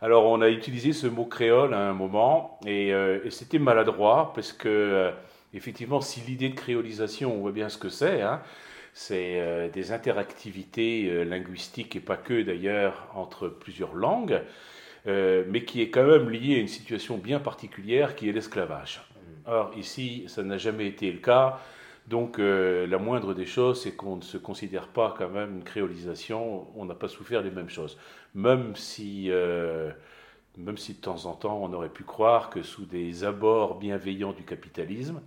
Alors, on a utilisé ce mot créole à un moment, et, et c'était maladroit, parce que, effectivement, si l'idée de créolisation, on voit bien ce que c'est, hein, c'est des interactivités linguistiques, et pas que d'ailleurs, entre plusieurs langues, mais qui est quand même liée à une situation bien particulière, qui est l'esclavage. Or, ici, ça n'a jamais été le cas. Donc, euh, la moindre des choses, c'est qu'on ne se considère pas quand même une créolisation. On n'a pas souffert les mêmes choses. Même si, euh, même si de temps en temps, on aurait pu croire que sous des abords bienveillants du capitalisme,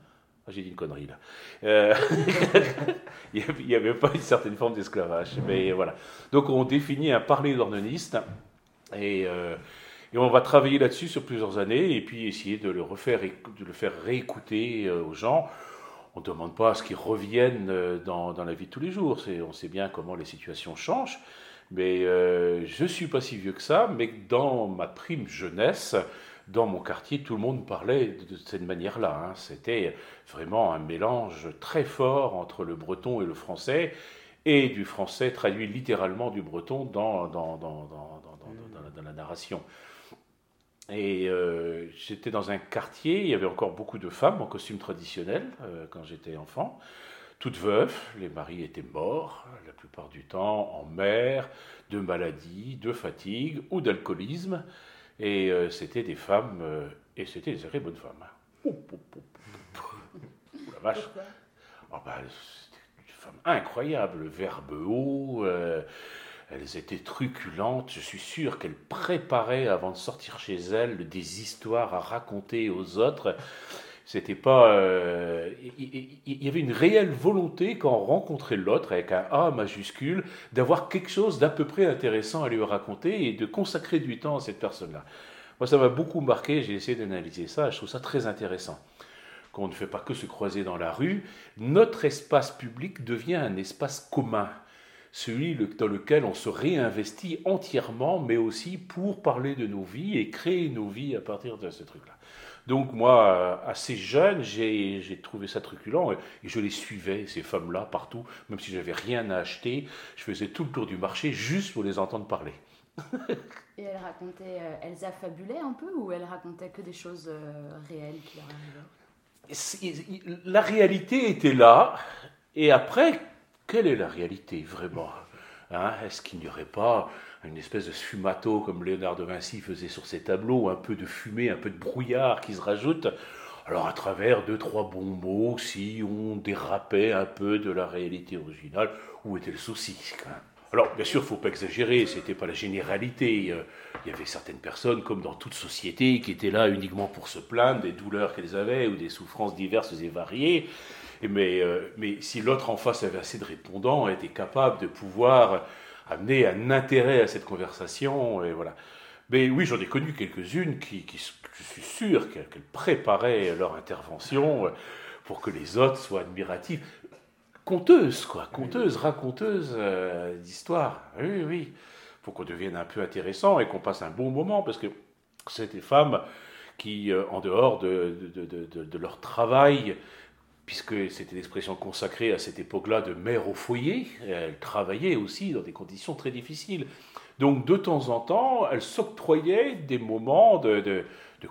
ah, j'ai dit une connerie là, euh, il n'y avait pas une certaine forme d'esclavage. Mais voilà. Donc, on définit un parler d'ornoniste et on va travailler là-dessus sur plusieurs années et puis essayer de le refaire, de le faire réécouter aux gens. On ne demande pas à ce qu'ils reviennent euh, dans, la vie de tous les jours. On sait bien comment les situations changent. Mais euh, je ne suis pas si vieux que ça, mais dans ma prime jeunesse, dans mon quartier, tout le monde parlait de, cette manière-là. Hein. C'était vraiment un mélange très fort entre le breton et le français, et du français traduit littéralement du breton dans la narration. Et euh, j'étais dans un quartier, il y avait encore beaucoup de femmes en costume traditionnel euh, quand j'étais enfant, toutes veuves, les maris étaient morts la plupart du temps en mer, de maladies, de fatigue ou d'alcoolisme. Et euh, c'était des femmes, et c'était des très bonnes femmes. Oh, la vache. Oh, bah, c'était une femme incroyable, verbe haut elles étaient truculentes. Je suis sûr qu'elles préparaient avant de sortir chez elles des histoires à raconter aux autres. C'était pas. Euh, il y, avait une réelle volonté quand on rencontrait l'autre avec un A majuscule d'avoir quelque chose d'à peu près intéressant à lui raconter et de consacrer du temps à cette personne-là. Moi, ça m'a beaucoup marqué. J'ai essayé d'analyser ça. Je trouve ça très intéressant. Qu'on ne fait pas que se croiser dans la rue, notre espace public devient un espace commun celui dans lequel on se réinvestit entièrement, mais aussi pour parler de nos vies et créer nos vies à partir de ce truc-là. Donc moi, assez jeune, j'ai trouvé ça truculent et, je les suivais, ces femmes-là, partout, même si j'avais rien à acheter, je faisais tout le tour du marché juste pour les entendre parler. et elle racontait, euh, Elsa fabulait un peu ou elle racontait que des choses euh, réelles qui leur arrivaient? La réalité était là, et après, quelle est la réalité vraiment hein? Est-ce qu'il n'y aurait pas une espèce de sfumato comme Léonard de Vinci faisait sur ses tableaux, un peu de fumée, un peu de brouillard qui se rajoute? Alors à travers deux, trois bons mots, si on dérapait un peu de la réalité originale, où était le souci Alors bien sûr, il ne faut pas exagérer, ce n'était pas la généralité. Euh, il y avait certaines personnes, comme dans toute société, qui étaient là uniquement pour se plaindre des douleurs qu'elles avaient ou des souffrances diverses et variées. Mais, euh, mais si l'autre en face avait assez de répondants, était capable de pouvoir amener un intérêt à cette conversation, et voilà. Mais oui, j'en ai connu quelques-unes qui, qui, je suis sûr qu'elles préparaient leur intervention pour que les autres soient admiratifs. Conteuses, quoi, conteuses, raconteuses euh, d'histoires. Oui, oui. Pour qu'on devienne un peu intéressant et qu'on passe un bon moment, parce que c'est des femmes qui, euh, en dehors de, de, de, de leur travail, puisque c'était l'expression consacrée à cette époque-là de mère au foyer. Elle travaillait aussi dans des conditions très difficiles. Donc de temps en temps, elle s'octroyait des moments de,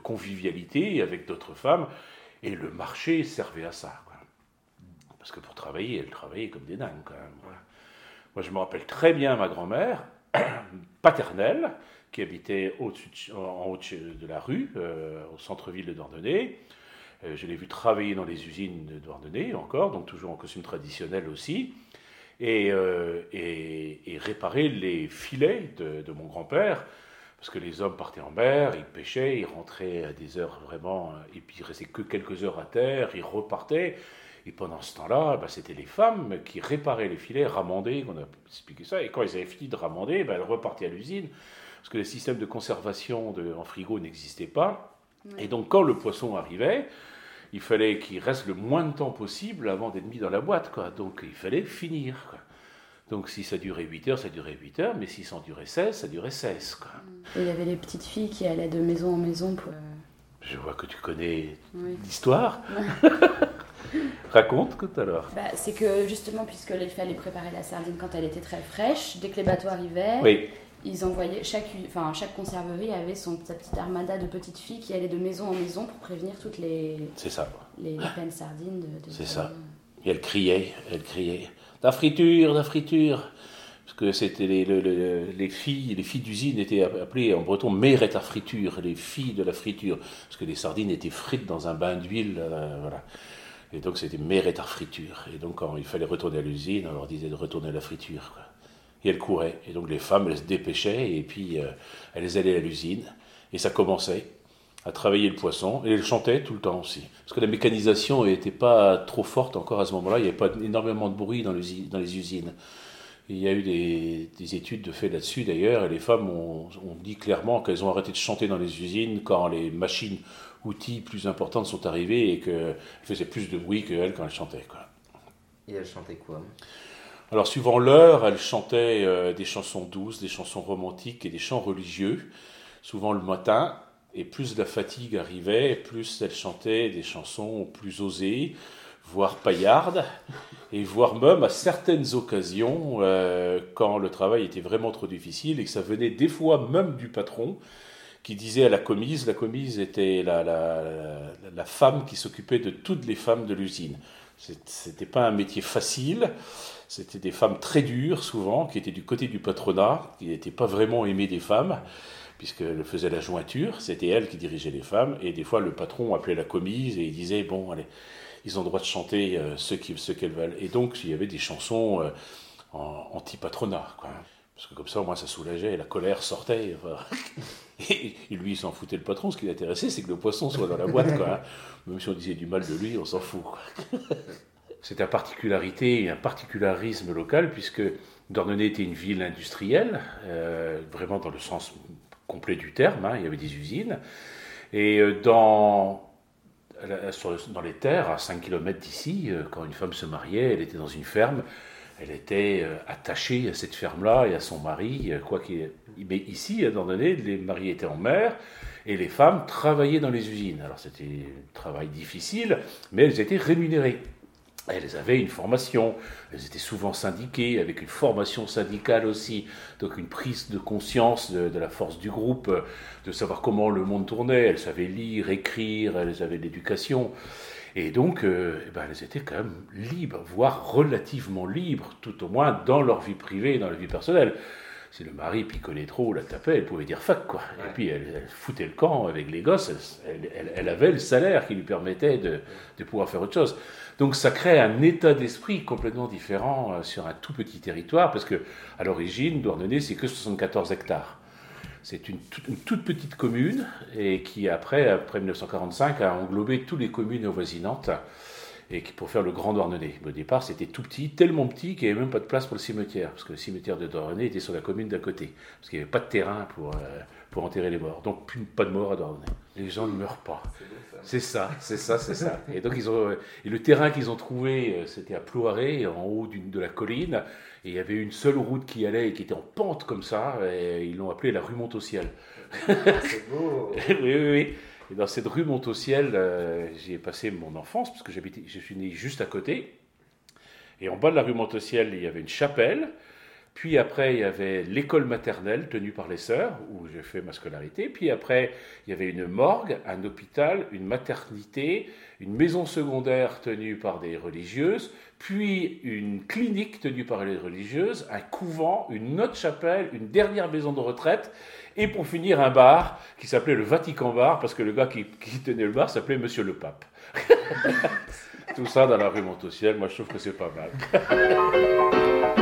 convivialité avec d'autres femmes, et le marché servait à ça. Parce que pour travailler, elle travaillait comme des dingues quand même. Moi, je me rappelle très bien ma grand-mère paternelle, qui habitait en haut de la rue, euh, au centre-ville de Dordogne. Euh, je l'ai vu travailler dans les usines de Douarnenez encore, donc toujours en costume traditionnel aussi, et, euh, réparer les filets de, mon grand-père, parce que les hommes partaient en mer, ils pêchaient, ils rentraient à des heures vraiment, et puis il restait que quelques heures à terre, ils repartaient. Et pendant ce temps-là, bah, c'était les femmes qui réparaient les filets, ramandaient, on a expliqué ça. Et quand ils avaient fini de ramander, bah, elles repartaient à l'usine, parce que le système de conservation en frigo n'existait pas. Et donc, quand le poisson arrivait, il fallait qu'il reste le moins de temps possible avant d'être mis dans la boîte. Quoi. Donc il fallait finir. Donc si ça durait 8 heures, ça durait 8 heures, mais si ça en durait 16, ça durait 16. Quoi. il y avait les petites filles qui allaient de maison en maison pour... Euh, Je vois que tu connais l'histoire. Raconte tout alors. Bah, c'est que justement, puisque les fallait préparer la sardine quand elle était très fraîche, dès que les bateaux arrivaient, oui ils envoyaient chaque, enfin, chaque conserverie avait son, sa petite armada de petites filles qui allaient de maison en maison pour prévenir toutes les C'est ça. les, les peines sardines. De, de C'est ça. Et elle criait, elle criait, la friture, la friture. Parce que c'était les, le- le- les filles, les filles d'usine étaient appelées en breton mère et la friture, les filles de la friture. Parce que les sardines étaient frites dans un bain d'huile, euh, voilà. Et donc c'était et la friture. Et donc quand il fallait retourner à l'usine, on leur disait de retourner à la friture. Et elles couraient. Et donc les femmes, elles se dépêchaient et puis euh, elles allaient à l'usine. Et ça commençait à travailler le poisson. Et elles chantaient tout le temps aussi. Parce que la mécanisation n'était pas trop forte encore à ce moment-là. Il n'y avait pas énormément de bruit dans les, usines. Il y a eu des, des études de fait là-dessus d'ailleurs. Et les femmes ont dit clairement qu'elles ont arrêté de chanter dans les usines quand les machines, outils plus importantes sont arrivées et qu'elles faisaient plus de bruit qu'elles quand elles chantaient. Quoi. Et elle chantait quoi? Alors, suivant l'heure, elle chantait euh, des chansons douces, des chansons romantiques et des chants religieux, souvent le matin. Et plus la fatigue arrivait, plus elle chantait des chansons plus osées, voire paillardes, et voire même à certaines occasions, euh, quand le travail était vraiment trop difficile et que ça venait des fois même du patron, qui disait à la commise, la commise était la, la, la, femme qui s'occupait de toutes les femmes de l'usine. C'était pas un métier facile. C'était des femmes très dures, souvent, qui étaient du côté du patronat, qui n'étaient pas vraiment aimées des femmes, puisqu'elles faisaient la jointure. C'était elles qui dirigeaient les femmes. Et des fois, le patron appelait la commise et il disait Bon, allez, ils ont le droit de chanter euh, ce qu'elles veulent. Et donc, il y avait des chansons euh, anti-patronat. Parce que comme ça, moins, ça soulageait, la colère sortait. Et, lui, il s'en foutait le patron. Ce qui l'intéressait, c'est que le poisson soit dans la boîte, quoi. hein. Même si on disait du mal de lui, on s'en fout. C'est une particularité et un particularisme local, puisque Dornenay était une ville industrielle, euh, vraiment dans le sens complet du terme, hein, il y avait des usines. Et euh, dans, dans les terres, à 5 km d'ici, euh, quand une femme se mariait, elle était dans une ferme, elle était euh, attachée à cette ferme-là et à son mari, euh, quoi qu'il Mais ici, à Dornenay, les maris étaient en mer et les femmes travaillaient dans les usines. Alors c'était un travail difficile, mais elles étaient rémunérées. Elles avaient une formation, elles étaient souvent syndiquées, avec une formation syndicale aussi, donc une prise de conscience de, de la force du groupe, euh, de savoir comment le monde tournait. Elles savaient lire, écrire, elles avaient de l'éducation. Et donc, euh, eh ben, elles étaient quand même libres, voire relativement libres, tout au moins dans leur vie privée et dans leur vie personnelle. Si le mari picolait trop, la tapait, elle pouvait dire fuck, quoi. Et puis elle, elle foutait le camp avec les gosses, elle, elle- elle- elle avait le salaire qui lui permettait de, de pouvoir faire autre chose. Donc ça crée un état d'esprit complètement différent euh, sur un tout petit territoire, parce que à l'origine, Douarnenez, c'est que 74 hectares. C'est une, toute- petite commune et qui après, après 1945, a englobé toutes les communes avoisinantes et pour faire le Grand Douarnenez. Au départ, c'était tout petit, tellement petit qu'il n'y avait même pas de place pour le cimetière, parce que le cimetière de Douarnenez était sur la commune d'à côté, parce qu'il n'y avait pas de terrain pour, euh, pour enterrer les morts. Donc plus, pas de morts à Douarnenez. Les gens ne meurent pas. C'est ça, c'est ça, c'est ça. Et donc ils ont euh, et le terrain qu'ils ont trouvé, euh, c'était à Ploiré, en haut de la colline, et il y avait une seule route qui allait et qui était en pente comme ça, et ils l'ont appelée la rue Monte au ciel. C'est beau oui, oui, oui. Et dans cette rue Monte au ciel, euh, j'y ai passé mon enfance parce que je suis né juste à côté. Et en bas de la rue Monte au ciel, il y avait une chapelle. Puis après, il y avait l'école maternelle tenue par les sœurs, où j'ai fait ma scolarité. Puis après, il y avait une morgue, un hôpital, une maternité, une maison secondaire tenue par des religieuses, puis une clinique tenue par les religieuses, un couvent, une autre chapelle, une dernière maison de retraite, et pour finir, un bar qui s'appelait le Vatican Bar, parce que le gars qui, tenait le bar s'appelait Monsieur le Pape. Tout ça dans la rue Montociel, moi je trouve que c'est pas mal.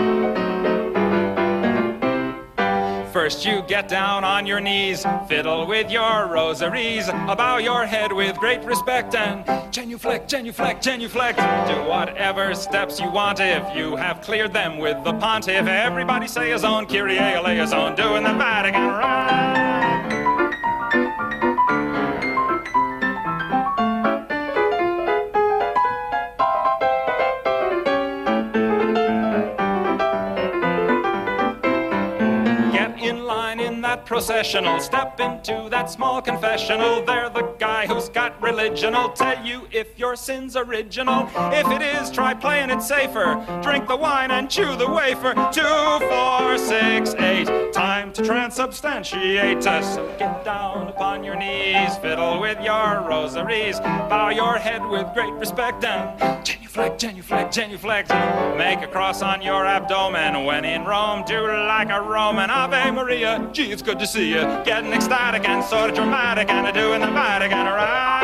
First, you get down on your knees, fiddle with your rosaries, bow your head with great respect, and genuflect, genuflect, genuflect. Do whatever steps you want if you have cleared them with the pontiff. Everybody say his own Kyrie eleison, doing the Vatican right. Processional. Step into that small confessional. They're the guy who's got religion. I'll tell you if your sin's original. If it is, try playing it safer. Drink the wine and chew the wafer. Two, four, six, eight. Time to transubstantiate us. So get down upon your knees, fiddle with your rosaries, bow your head with great respect and genuflect, genuflect, genuflect. Make a cross on your abdomen when in Rome. Do like a Roman Ave Maria. Gee, it's good to see you. Getting ecstatic and sort of dramatic and doing the Vatican right.